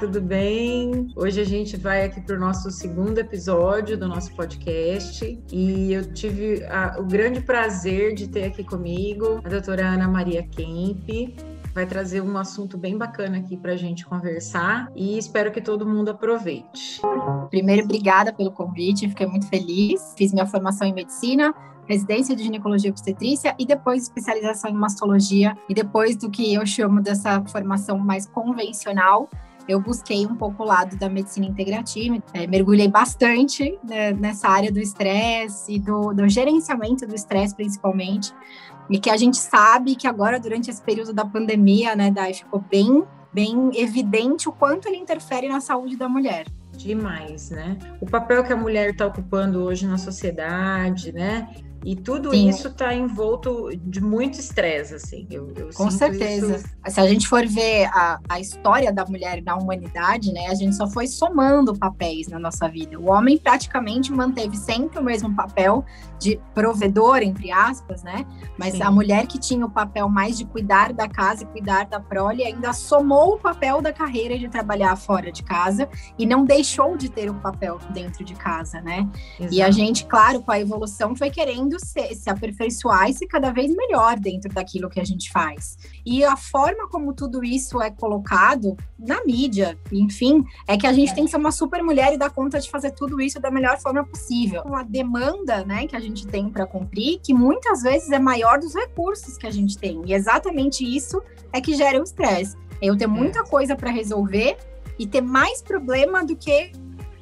tudo bem? Hoje a gente vai aqui para o nosso segundo episódio do nosso podcast e eu tive a, o grande prazer de ter aqui comigo a doutora Ana Maria Kemp, vai trazer um assunto bem bacana aqui para a gente conversar e espero que todo mundo aproveite. Primeiro, obrigada pelo convite, fiquei muito feliz. Fiz minha formação em medicina, residência de ginecologia e obstetrícia e depois especialização em mastologia. E depois do que eu chamo dessa formação mais convencional, eu busquei um pouco o lado da medicina integrativa, é, mergulhei bastante né, nessa área do estresse e do, do gerenciamento do estresse, principalmente, e que a gente sabe que agora, durante esse período da pandemia, né, Dai, ficou bem, bem evidente o quanto ele interfere na saúde da mulher. Demais, né? O papel que a mulher está ocupando hoje na sociedade, né? E tudo Sim. isso está envolto de muito estresse, assim. Eu, eu Com certeza. Isso... Se a gente for ver a, a história da mulher na humanidade, né, a gente só foi somando papéis na nossa vida. O homem praticamente manteve sempre o mesmo papel de provedor, entre aspas, né? Mas Sim. a mulher que tinha o papel mais de cuidar da casa e cuidar da prole ainda somou o papel da carreira de trabalhar fora de casa e não deixou de ter o um papel dentro de casa, né? Exato. E a gente, claro, com a evolução foi querendo se, se aperfeiçoar e ser cada vez melhor dentro daquilo que a gente faz. E a forma como tudo isso é colocado na mídia, enfim, é que a gente tem que ser uma super mulher e dar conta de fazer tudo isso da melhor forma possível. Uma demanda, né, que a gente tem para cumprir, que muitas vezes é maior dos recursos que a gente tem. E exatamente isso é que gera o estresse. Eu ter muita coisa para resolver e ter mais problema do que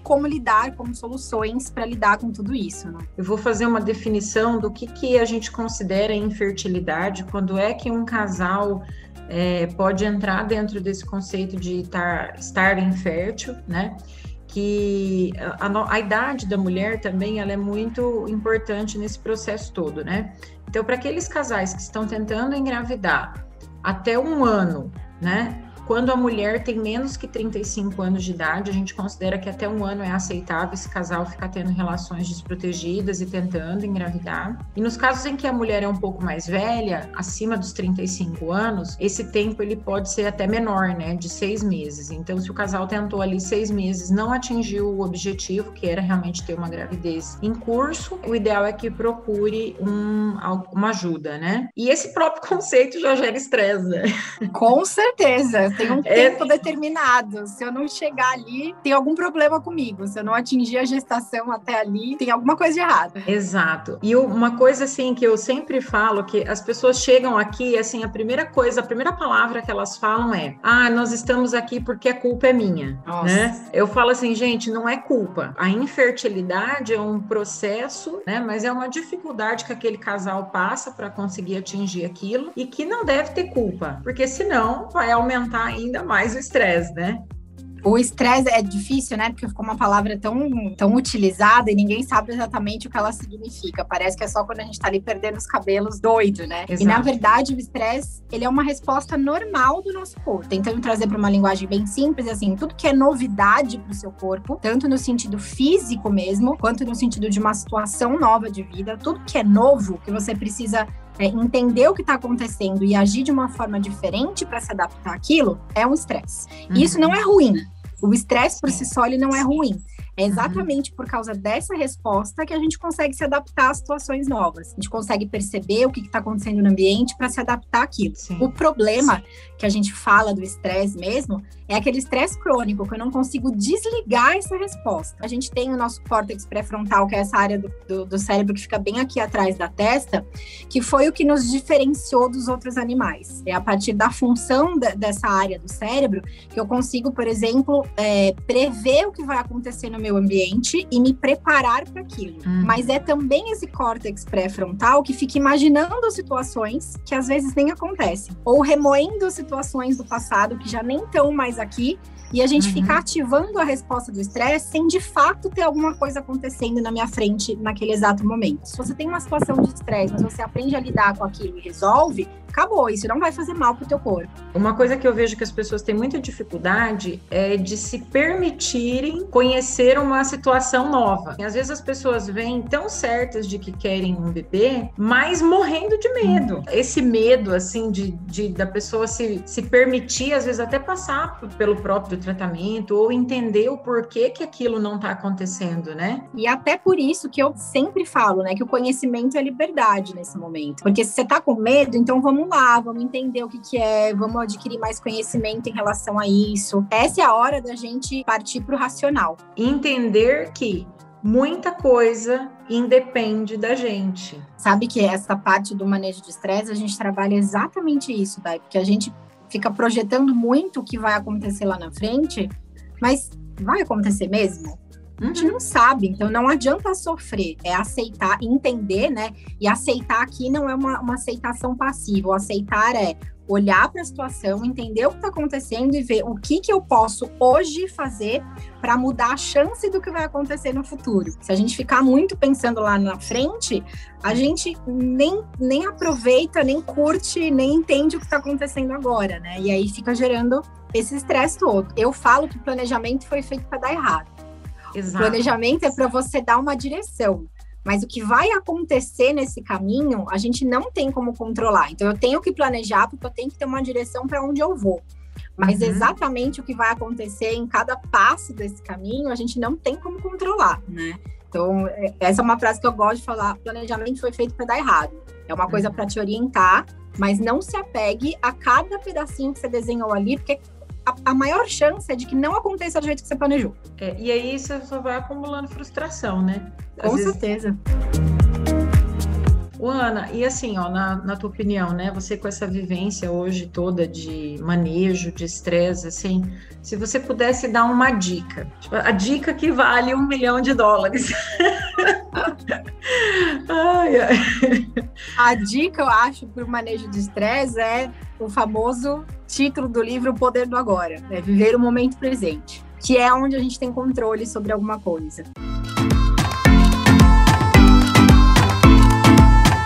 como lidar, como soluções para lidar com tudo isso. Né? Eu vou fazer uma definição do que, que a gente considera infertilidade, quando é que um casal é, pode entrar dentro desse conceito de tar, estar infértil, né? Que a, a, idade da mulher também ela é muito importante nesse processo todo, né? Então, para aqueles casais que estão tentando engravidar até um ano, né? Quando a mulher tem menos que 35 anos de idade, a gente considera que até um ano é aceitável esse casal ficar tendo relações desprotegidas e tentando engravidar. E nos casos em que a mulher é um pouco mais velha, acima dos 35 anos, esse tempo ele pode ser até menor, né, de seis meses. Então, se o casal tentou ali seis meses, não atingiu o objetivo, que era realmente ter uma gravidez em curso, o ideal é que procure um, uma ajuda, né? E esse próprio conceito já gera estresse, né? Com certeza tem um é. tempo determinado. Se eu não chegar ali, tem algum problema comigo. Se eu não atingir a gestação até ali, tem alguma coisa de errado. Exato. E uma coisa assim que eu sempre falo que as pessoas chegam aqui, assim, a primeira coisa, a primeira palavra que elas falam é: "Ah, nós estamos aqui porque a culpa é minha", Nossa. né? Eu falo assim, gente, não é culpa. A infertilidade é um processo, né, mas é uma dificuldade que aquele casal passa para conseguir atingir aquilo e que não deve ter culpa, porque senão vai aumentar ainda mais o estresse, né? O estresse é difícil, né? Porque ficou uma palavra tão, tão utilizada e ninguém sabe exatamente o que ela significa. Parece que é só quando a gente tá ali perdendo os cabelos doido, né? Exato. E na verdade, o estresse, ele é uma resposta normal do nosso corpo. Tentando trazer para uma linguagem bem simples, assim, tudo que é novidade para o seu corpo, tanto no sentido físico mesmo, quanto no sentido de uma situação nova de vida, tudo que é novo, que você precisa é, entender o que está acontecendo e agir de uma forma diferente para se adaptar àquilo, é um estresse. Uhum. E isso não é ruim. O estresse por si só ele não é ruim. É uhum. exatamente por causa dessa resposta que a gente consegue se adaptar a situações novas. A gente consegue perceber o que está acontecendo no ambiente para se adaptar àquilo. Sim. O problema Sim. que a gente fala do estresse mesmo é aquele estresse crônico, que eu não consigo desligar essa resposta. A gente tem o nosso córtex pré-frontal, que é essa área do, do, do, cérebro que fica bem aqui atrás da testa, que foi o que nos diferenciou dos outros animais. É a partir da função de, dessa área do cérebro que eu consigo, por exemplo, é, prever o que vai acontecer no meu ambiente e me preparar para aquilo. Hum. Mas é também esse córtex pré-frontal que fica imaginando situações que às vezes nem acontecem, ou remoendo situações do passado que já nem estão mais aqui e a gente uhum. fica ativando a resposta do estresse sem de fato ter alguma coisa acontecendo na minha frente naquele exato momento. Se você tem uma situação de estresse, mas você aprende a lidar com aquilo e resolve, acabou, isso não vai fazer mal pro teu corpo. Uma coisa que eu vejo que as pessoas têm muita dificuldade é de se permitirem conhecer uma situação nova. E às vezes as pessoas vêm tão certas de que querem um bebê, mas morrendo de medo. Esse medo, assim, de, de da pessoa se, se permitir, às vezes, até passar pelo próprio tratamento ou entender o porquê que aquilo não está acontecendo, né? E até por isso que eu sempre falo, né, que o conhecimento é liberdade nesse momento. Porque se você tá com medo, então vamos lá, vamos entender o que que é, vamos adquirir mais conhecimento em relação a isso. Essa é a hora da gente partir para o racional. Entender que muita coisa independe da gente. Sabe que essa parte do manejo de estresse, a gente trabalha exatamente isso, Dai, porque a gente fica projetando muito o que vai acontecer lá na frente, mas vai acontecer mesmo? A gente uhum. não sabe, então não adianta sofrer, é aceitar, entender, né? E aceitar aqui não é uma, uma aceitação passiva, o aceitar é olhar para a situação, entender o que está acontecendo e ver o que, que eu posso hoje fazer para mudar a chance do que vai acontecer no futuro. Se a gente ficar muito pensando lá na frente, a gente nem, nem aproveita, nem curte, nem entende o que está acontecendo agora, né? E aí fica gerando esse estresse todo. Eu falo que o planejamento foi feito para dar errado. Exato. O planejamento é para você dar uma direção. Mas o que vai acontecer nesse caminho, a gente não tem como controlar. Então, eu tenho que planejar, porque eu tenho que ter uma direção para onde eu vou. Mas uhum. exatamente o que vai acontecer em cada passo desse caminho, a gente não tem como controlar, né? Então, é, essa é uma frase que eu gosto de falar: planejamento foi feito para dar errado. É uma coisa uhum. para te orientar, mas não se apegue a cada pedacinho que você desenhou ali, porque a, a, maior chance é de que não aconteça do jeito que você planejou. É, e aí você só vai acumulando frustração, né? Às Com vezes... certeza. O Ana, e assim, ó, na, na tua opinião, né? Você com essa vivência hoje toda de manejo, de estresse, assim, se você pudesse dar uma dica, tipo, a dica que vale um milhão de dólares. ai, ai. A dica, eu acho, para o manejo de estresse é o famoso título do livro O Poder do Agora, né? Viver o momento presente, que é onde a gente tem controle sobre alguma coisa.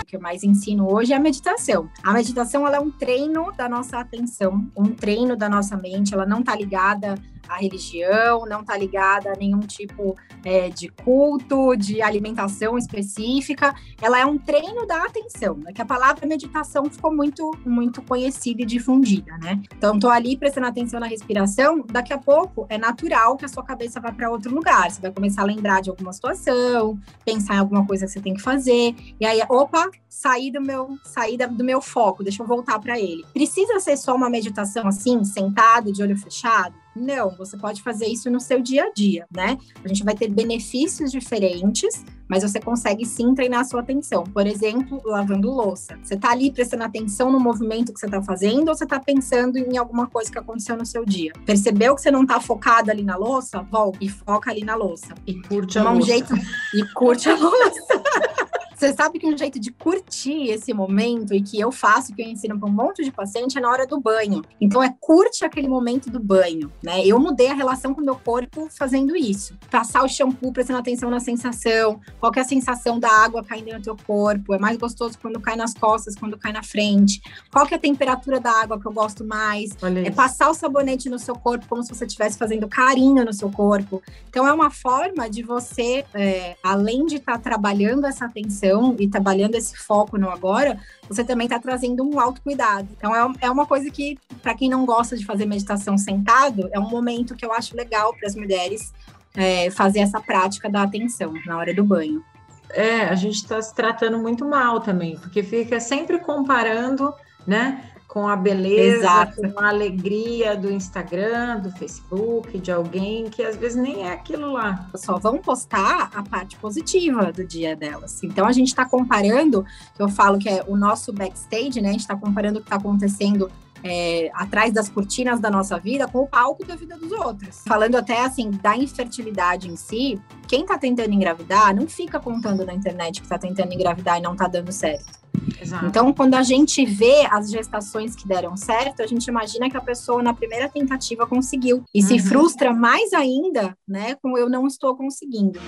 que eu mais ensino hoje é a meditação. A meditação ela é um treino da nossa atenção, um treino da nossa mente, ela não está ligada à religião, não está ligada a nenhum tipo é, de culto, de alimentação específica. Ela é um treino da atenção, né? Que a palavra meditação ficou muito, muito conhecida e difundida, né? Então, estou ali prestando atenção na respiração, daqui a pouco é natural que a sua cabeça vá para outro lugar. Você vai começar a lembrar de alguma situação, pensar em alguma coisa que você tem que fazer, e aí, opa, sair do meu, sair do meu foco, deixa eu voltar para ele. Precisa ser só uma meditação assim, sentado, de olho fechado? Não, você pode fazer isso no seu dia a dia, né? A gente vai ter benefícios diferentes, mas você consegue sim treinar a sua atenção. Por exemplo, lavando louça. Você tá ali prestando atenção no movimento que você tá fazendo ou você tá pensando em alguma coisa que aconteceu no seu dia? Percebeu que você não tá focada ali na louça? Volta e foca ali na louça. E curte a um louça. Jeito... E curte a louça. Você sabe que um jeito de curtir esse momento e que eu faço, que eu ensino para um monte de paciente, é na hora do banho. Então, é curte aquele momento do banho, né? Eu mudei a relação com o meu corpo fazendo isso. Passar o shampoo, prestando atenção na sensação, qual é a sensação da água caindo no teu corpo. É mais gostoso quando cai nas costas, quando cai na frente. Qual que é a temperatura da água que eu gosto mais? É passar o sabonete no seu corpo como se você estivesse fazendo carinho no seu corpo. Então, é uma forma de você, é, além de estar tá trabalhando essa atenção, e trabalhando esse foco no agora, você também está trazendo um autocuidado. Então, é, é uma coisa que, para quem não gosta de fazer meditação sentado, é um momento que eu acho legal para as mulheres é, fazer essa prática da atenção na hora do banho. É, a gente está se tratando muito mal também, porque fica sempre comparando, né? Com a beleza, Exato. com a alegria do Instagram, do Facebook, de alguém que às vezes nem é aquilo lá. Só vão postar a parte positiva do dia delas. Então a gente está comparando, eu falo que é o nosso backstage, né? A gente está comparando o que está acontecendo é, atrás das cortinas da nossa vida com o palco da vida dos outros. Falando até assim da infertilidade em si, quem tá tentando engravidar não fica contando na internet que tá tentando engravidar e não tá dando certo. Exato. Então, quando a gente vê as gestações que deram certo, a gente imagina que a pessoa na primeira tentativa conseguiu e uhum. se frustra mais ainda, né, com eu não estou conseguindo.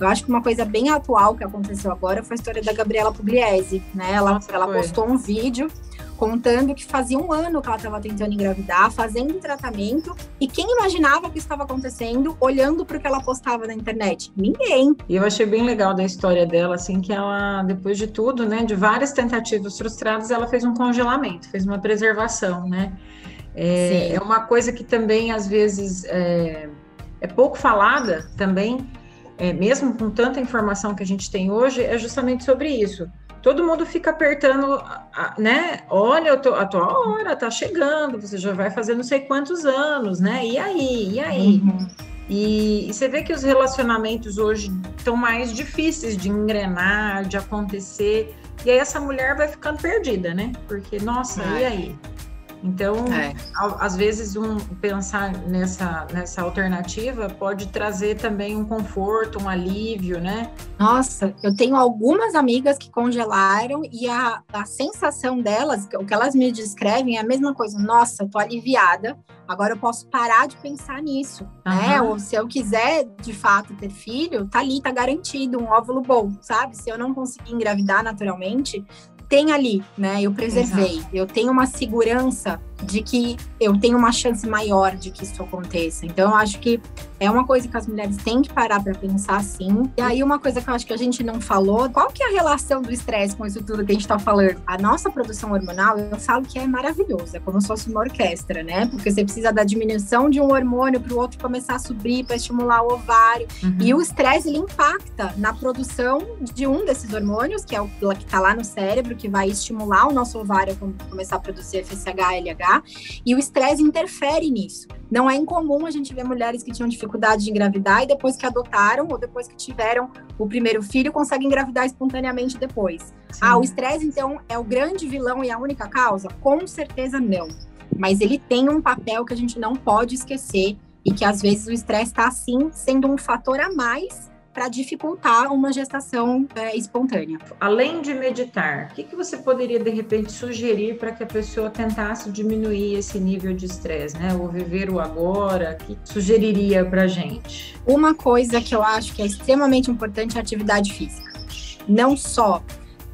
Eu acho que uma coisa bem atual que aconteceu agora foi a história da Gabriela Pugliese, né? Ela, Nossa, ela postou um vídeo contando que fazia um ano que ela estava tentando engravidar, fazendo tratamento, e quem imaginava que estava acontecendo olhando para o que ela postava na internet? Ninguém. E eu achei bem legal da história dela, assim, que ela, depois de tudo, né, de várias tentativas frustradas, ela fez um congelamento, fez uma preservação, né? É, é uma coisa que também, às vezes, é, é pouco falada também, é, mesmo com tanta informação que a gente tem hoje, é justamente sobre isso. Todo mundo fica apertando, né? Olha, a tua hora tá chegando, você já vai fazer não sei quantos anos, né? E aí? E aí? Uhum. E, e, você vê que os relacionamentos hoje estão mais difíceis de engrenar, de acontecer. E aí essa mulher vai ficando perdida, né? Porque, nossa, e aí? Então, é. às vezes, um, pensar nessa, nessa alternativa pode trazer também um conforto, um alívio, né? Nossa, eu tenho algumas amigas que congelaram e a, a sensação delas, o que elas me descrevem é a mesma coisa. Nossa, tô aliviada, agora eu posso parar de pensar nisso, uhum. né? Ou se eu quiser, de fato, ter filho, tá ali, tá garantido, um óvulo bom, sabe? Se eu não conseguir engravidar naturalmente, tem ali, né? Eu preservei, Exato. eu tenho uma segurança de que eu tenho uma chance maior de que isso aconteça. Então, eu acho que é uma coisa que as mulheres têm que parar para pensar sim. E aí, uma coisa que eu acho que a gente não falou, qual que é a relação do estresse com isso tudo que a gente está falando? A nossa produção hormonal, eu falo que é maravilhosa, é como se fosse uma orquestra, né? Porque você precisa da diminuição de um hormônio para o outro começar a subir, para estimular o ovário. Uhum. E o estresse, ele impacta na produção de um desses hormônios, que é o que está lá no cérebro, que vai estimular o nosso ovário a começar a produzir FSH, LH e o estresse interfere nisso. Não é incomum a gente ver mulheres que tinham dificuldade de engravidar e depois que adotaram ou depois que tiveram o primeiro filho conseguem engravidar espontaneamente depois. Sim. Ah, o estresse então é o grande vilão e a única causa? Com certeza não. Mas ele tem um papel que a gente não pode esquecer e que às vezes o estresse está assim sendo um fator a mais para dificultar uma gestação é, espontânea. Além de meditar, o que, que você poderia de repente sugerir para que a pessoa tentasse diminuir esse nível de estresse, né? Ou viver o agora? O que sugeriria para gente? Uma coisa que eu acho que é extremamente importante é a atividade física. Não só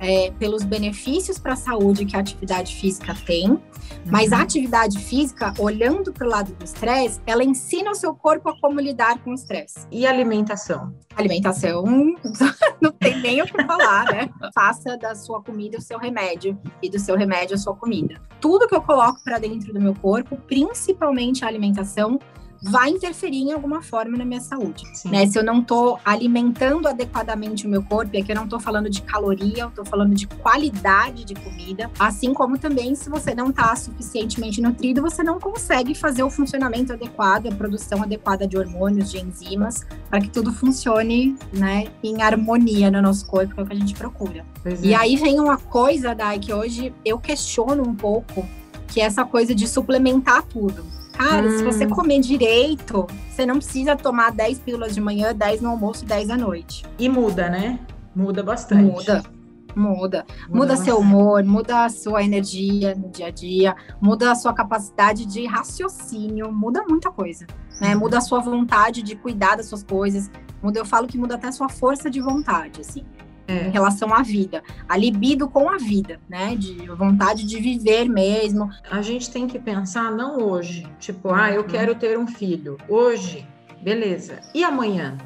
é, pelos benefícios para a saúde que a atividade física tem, mas a uhum. atividade física, olhando para o lado do estresse, ela ensina o seu corpo a como lidar com o estresse. E alimentação? Alimentação, não tem nem o que falar, né? Faça da sua comida o seu remédio e do seu remédio a sua comida. Tudo que eu coloco para dentro do meu corpo, principalmente a alimentação, vai interferir em alguma forma na minha saúde. Né? Se eu não estou alimentando adequadamente o meu corpo, e aqui eu não estou falando de caloria, eu estou falando de qualidade de comida, assim como também se você não está suficientemente nutrido, você não consegue fazer o funcionamento adequado, a produção adequada de hormônios, de enzimas, para que tudo funcione né, em harmonia no nosso corpo, que é o que a gente procura. Pois e é. aí vem uma coisa, Dai, que hoje eu questiono um pouco, que é essa coisa de suplementar tudo. Cara, hum. se você hum. comer direito, você não precisa tomar 10 pílulas de manhã, 10 no almoço e 10 à noite. E muda, né? Muda bastante. Muda. Muda. Muda, muda seu humor, muda a sua energia no dia a dia, muda a sua capacidade de raciocínio, muda muita coisa. Né? Muda a sua vontade de cuidar das suas coisas. Muda, eu falo que muda até a sua força de vontade, assim é. em relação à vida. A libido com a vida, né? De vontade de viver mesmo. A gente tem que pensar não hoje, tipo, ah, eu uhum. quero ter um filho. Hoje, beleza. E amanhã?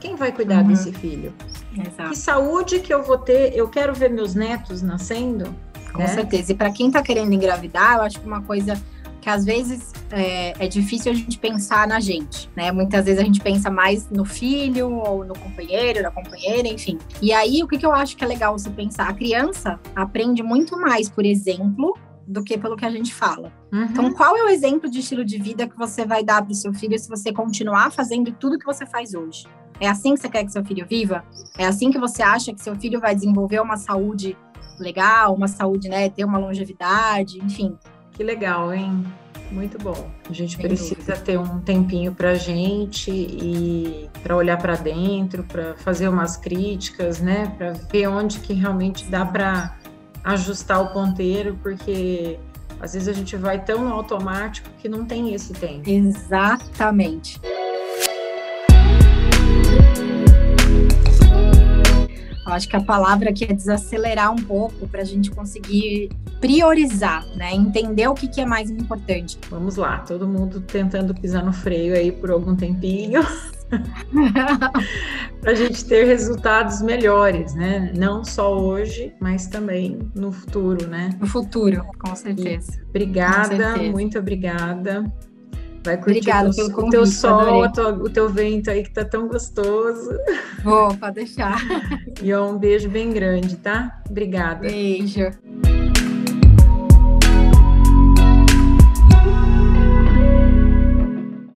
Quem vai cuidar uhum. desse filho? Exato. Que saúde que eu vou ter? Eu quero ver meus netos nascendo? Com né? certeza. E para quem está querendo engravidar, eu acho que uma coisa que às vezes é, é, difícil a gente pensar na gente, né? Muitas vezes a gente pensa mais no filho ou no companheiro, na companheira, enfim. E aí, o que, que eu acho que é legal você pensar? A criança aprende muito mais por exemplo do que pelo que a gente fala. Uhum. Então, qual é o exemplo de estilo de vida que você vai dar para o seu filho se você continuar fazendo tudo que você faz hoje? É assim que você quer que seu filho viva? É assim que você acha que seu filho vai desenvolver uma saúde legal, uma saúde, né, ter uma longevidade, enfim. Que legal, hein? Muito bom. A gente Sem precisa dúvida. ter um tempinho para gente e para olhar para dentro, para fazer umas críticas, né? Para ver onde que realmente dá para ajustar o ponteiro, porque às vezes a gente vai tão no automático que não tem esse tempo. Exatamente. Acho que a palavra aqui é desacelerar um pouco para a gente conseguir priorizar, né? Entender o que, que é mais importante. Vamos lá, todo mundo tentando pisar no freio aí por algum tempinho. para a gente ter resultados melhores, né? Não só hoje, mas também no futuro, né? No futuro, com certeza. E obrigada, com certeza. muito obrigada. Vai curtir Obrigada pelo convite, o teu sol, tua, o teu vento aí que tá tão gostoso. Vou, pode deixar. E um beijo bem grande, tá? Obrigada. Beijo.